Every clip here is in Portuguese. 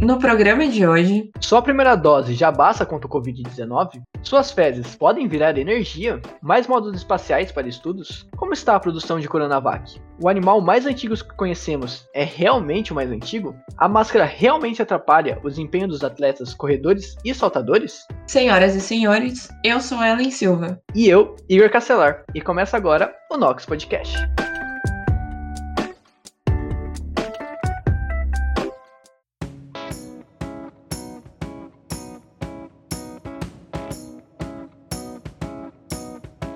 No programa de hoje, só a primeira dose já basta contra o Covid-19? Suas fezes podem virar energia? Mais módulos espaciais para estudos? Como está a produção de Coronavac? O animal mais antigo que conhecemos é realmente o mais antigo? A máscara realmente atrapalha o desempenho dos atletas corredores e saltadores? Senhoras e senhores, eu sou Ellen Silva. E eu, Igor Castelar. E começa agora o Nox Podcast.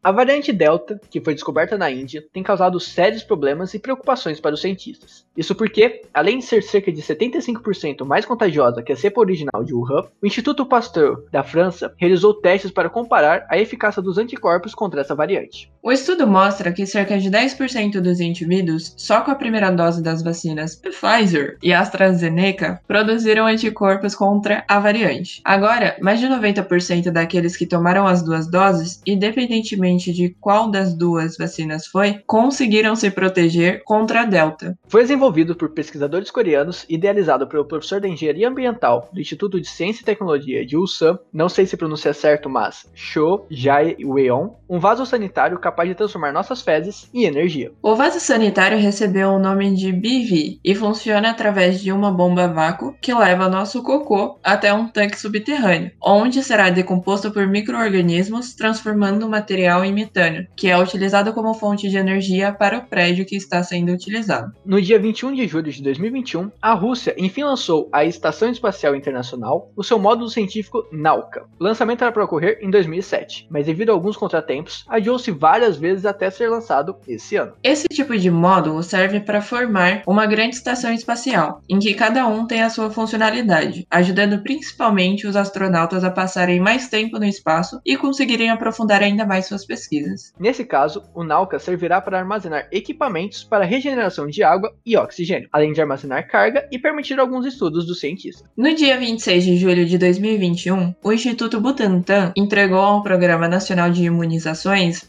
A variante Delta, que foi descoberta na Índia, tem causado sérios problemas e preocupações para os cientistas. Isso porque, além de ser cerca de 75% mais contagiosa que a cepa original de Wuhan, o Instituto Pasteur da França realizou testes para comparar a eficácia dos anticorpos contra essa variante. O estudo mostra que cerca de 10% dos indivíduos, só com a primeira dose das vacinas Pfizer e AstraZeneca, produziram anticorpos contra a variante. Agora, mais de 90% daqueles que tomaram as duas doses, independentemente de qual das duas vacinas foi, conseguiram se proteger contra a Delta. Foi desenvolvido por pesquisadores coreanos, idealizado pelo professor de Engenharia Ambiental do Instituto de Ciência e Tecnologia de Ulsan, não sei se pronuncia certo, mas Cho Jae-weon, um vaso sanitário capaz de transformar nossas fezes em energia. O vaso sanitário recebeu o nome de BV e funciona através de uma bomba a vácuo que leva nosso cocô até um tanque subterrâneo, onde será decomposto por micro-organismos, transformando o material em metano, que é utilizado como fonte de energia para o prédio que está sendo utilizado. No dia 21 de julho de 2021, a Rússia enfim lançou a Estação Espacial Internacional o seu módulo científico Nauka. O lançamento era para ocorrer em 2007, mas devido a alguns contratempos, adiou-se várias vezes até ser lançado esse ano. Esse tipo de módulo serve para formar uma grande estação espacial, em que cada um tem a sua funcionalidade, ajudando principalmente os astronautas a passarem mais tempo no espaço e conseguirem aprofundar ainda mais suas pesquisas. Nesse caso, o Nauka servirá para armazenar equipamentos para regeneração de água e oxigênio, além de armazenar carga e permitir alguns estudos do cientista. No dia 26 de julho de 2021, o Instituto Butantan entregou ao Programa Nacional de Imunizações,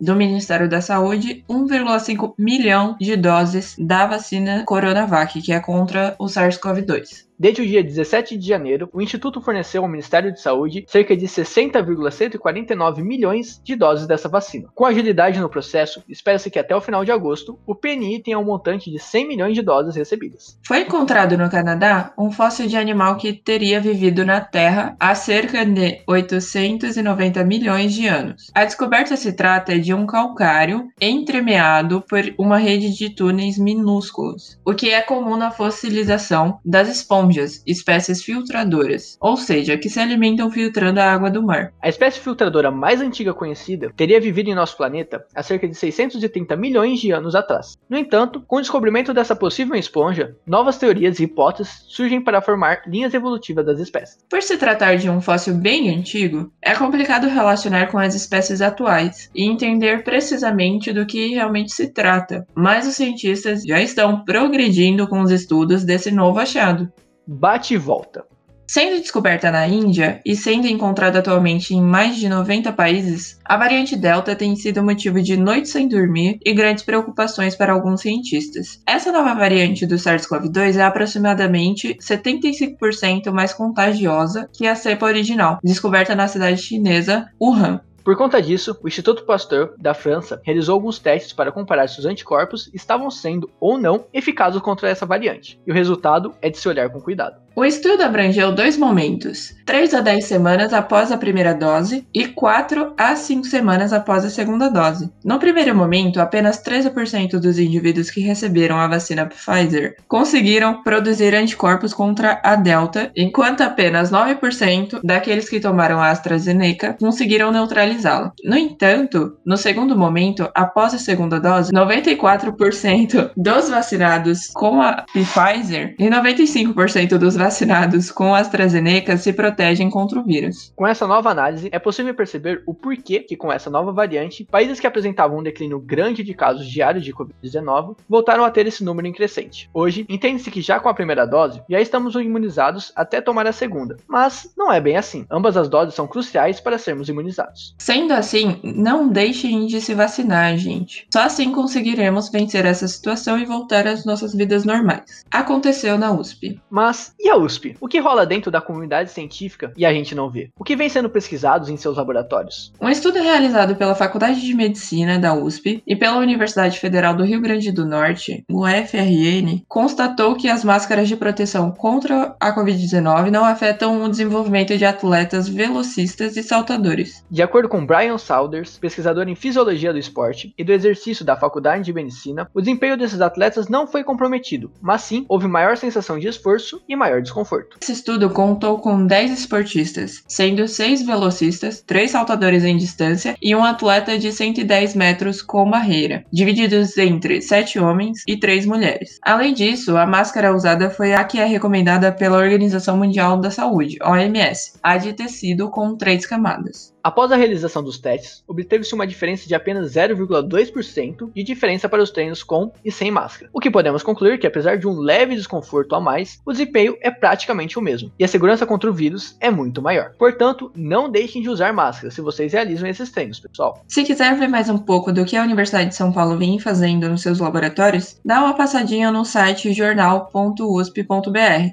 Do Ministério da Saúde, 1,5 milhão de doses da vacina Coronavac, que é contra o SARS-CoV-2. Desde o dia 17 de janeiro, o Instituto forneceu ao Ministério de Saúde cerca de 60,149 milhões de doses dessa vacina. Com agilidade no processo, espera-se que até o final de agosto, o PNI tenha um montante de 100 milhões de doses recebidas. Foi encontrado no Canadá um fóssil de animal que teria vivido na Terra há cerca de 890 milhões de anos. A descoberta se trata de um calcário entremeado por uma rede de túneis minúsculos, o que é comum na fossilização das esponjas esponjas, espécies filtradoras, ou seja, que se alimentam filtrando a água do mar. A espécie filtradora mais antiga conhecida teria vivido em nosso planeta há cerca de 630 milhões de anos atrás. No entanto, com o descobrimento dessa possível esponja, novas teorias e hipóteses surgem para formar linhas evolutivas das espécies. Por se tratar de um fóssil bem antigo, é complicado relacionar com as espécies atuais e entender precisamente do que realmente se trata, mas os cientistas já estão progredindo com os estudos desse novo achado bate e volta. Sendo descoberta na Índia e sendo encontrada atualmente em mais de 90 países, a variante Delta tem sido motivo de noites sem dormir e grandes preocupações para alguns cientistas. Essa nova variante do SARS-CoV-2 é aproximadamente 75% mais contagiosa que a cepa original, descoberta na cidade chinesa Wuhan. Por conta disso, o Instituto Pasteur da França realizou alguns testes para comparar se os anticorpos estavam sendo ou não eficazes contra essa variante, e o resultado é de se olhar com cuidado. O estudo abrangeu dois momentos: 3 a 10 semanas após a primeira dose e 4 a 5 semanas após a segunda dose. No primeiro momento, apenas 13% dos indivíduos que receberam a vacina Pfizer conseguiram produzir anticorpos contra a Delta, enquanto apenas 9% daqueles que tomaram a AstraZeneca conseguiram neutralizá-la. No entanto, no segundo momento, após a segunda dose, 94% dos vacinados com a Pfizer e 95% dos vacinados vacinados com AstraZeneca se protegem contra o vírus. Com essa nova análise, é possível perceber o porquê que, com essa nova variante, países que apresentavam um declínio grande de casos diários de Covid-19 voltaram a ter esse número em crescente. Hoje, entende-se que já com a primeira dose, já estamos imunizados até tomar a segunda, mas não é bem assim. Ambas as doses são cruciais para sermos imunizados. Sendo assim, não deixem de se vacinar, gente. Só assim conseguiremos vencer essa situação e voltar às nossas vidas normais. Aconteceu na USP. Mas e a USP? O que rola dentro da comunidade científica e a gente não vê? O que vem sendo pesquisado em seus laboratórios? Um estudo realizado pela Faculdade de Medicina da USP e pela Universidade Federal do Rio Grande do Norte, UFRN, constatou que as máscaras de proteção contra a Covid-19 não afetam o desenvolvimento de atletas velocistas e saltadores. De acordo com Brian Saunders, pesquisador em fisiologia do esporte e do exercício da Faculdade de Medicina, o desempenho desses atletas não foi comprometido, mas sim houve maior sensação de esforço e maior desconforto. Esse estudo contou com 10 esportistas, sendo 6 velocistas, 3 saltadores em distância e um atleta de 110 metros com barreira, divididos entre 7 homens e 3 mulheres. Além disso, a máscara usada foi a que é recomendada pela Organização Mundial da Saúde, OMS, a de tecido com 3 camadas. Após a realização dos testes, obteve-se uma diferença de apenas 0,2% de diferença para os treinos com e sem máscara, o que podemos concluir que, apesar de um leve desconforto a mais, o desempenho é praticamente o mesmo, e a segurança contra o vírus é muito maior. Portanto, não deixem de usar máscara se vocês realizam esses treinos, pessoal. Se quiser ver mais um pouco do que a Universidade de São Paulo vem fazendo nos seus laboratórios, dá uma passadinha no site jornal.usp.br.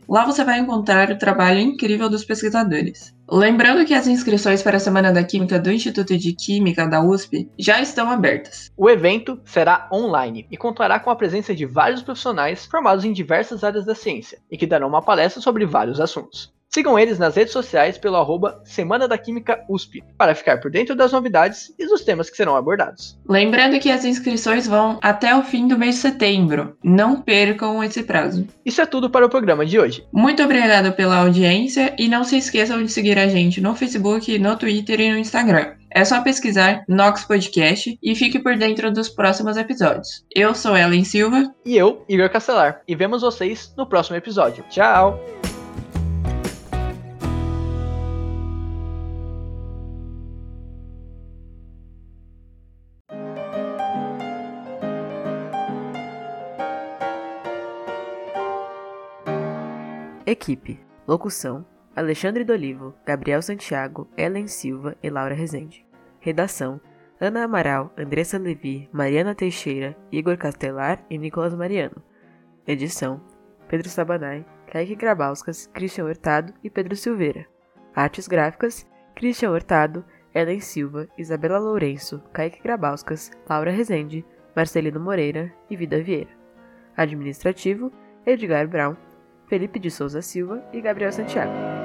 Lá você vai encontrar o trabalho incrível dos pesquisadores. Lembrando que as inscrições para a Semana da Química do Instituto de Química da USP já estão abertas. O evento será online e contará com a presença de vários profissionais formados em diversas áreas da ciência e que darão uma palestra sobre vários assuntos. Sigam eles nas redes sociais pelo arroba Semana da Química USP, para ficar por dentro das novidades e dos temas que serão abordados. Lembrando que as inscrições vão até o fim do mês de setembro. Não percam esse prazo. Isso é tudo para o programa de hoje. Muito obrigada pela audiência e não se esqueçam de seguir a gente no Facebook, no Twitter e no Instagram. É só pesquisar Nox Podcast e fique por dentro dos próximos episódios. Eu sou Ellen Silva. E eu, Igor Castelar. E vemos vocês no próximo episódio. Tchau! Equipe. Locução: Alexandre Dolivo, Gabriel Santiago, Ellen Silva e Laura Rezende. Redação: Ana Amaral, Andressa Levi, Mariana Teixeira, Igor Castelar e Nicolas Mariano. Edição: Pedro Sabanai, Kaique Grabauskas, Christian Hurtado e Pedro Silveira. Artes gráficas: Christian Hurtado, Ellen Silva, Isabela Lourenço, Kaique Grabauskas, Laura Rezende, Marcelino Moreira e Vida Vieira. Administrativo: Edgar Brown, Felipe de Souza Silva e Gabriel Santiago.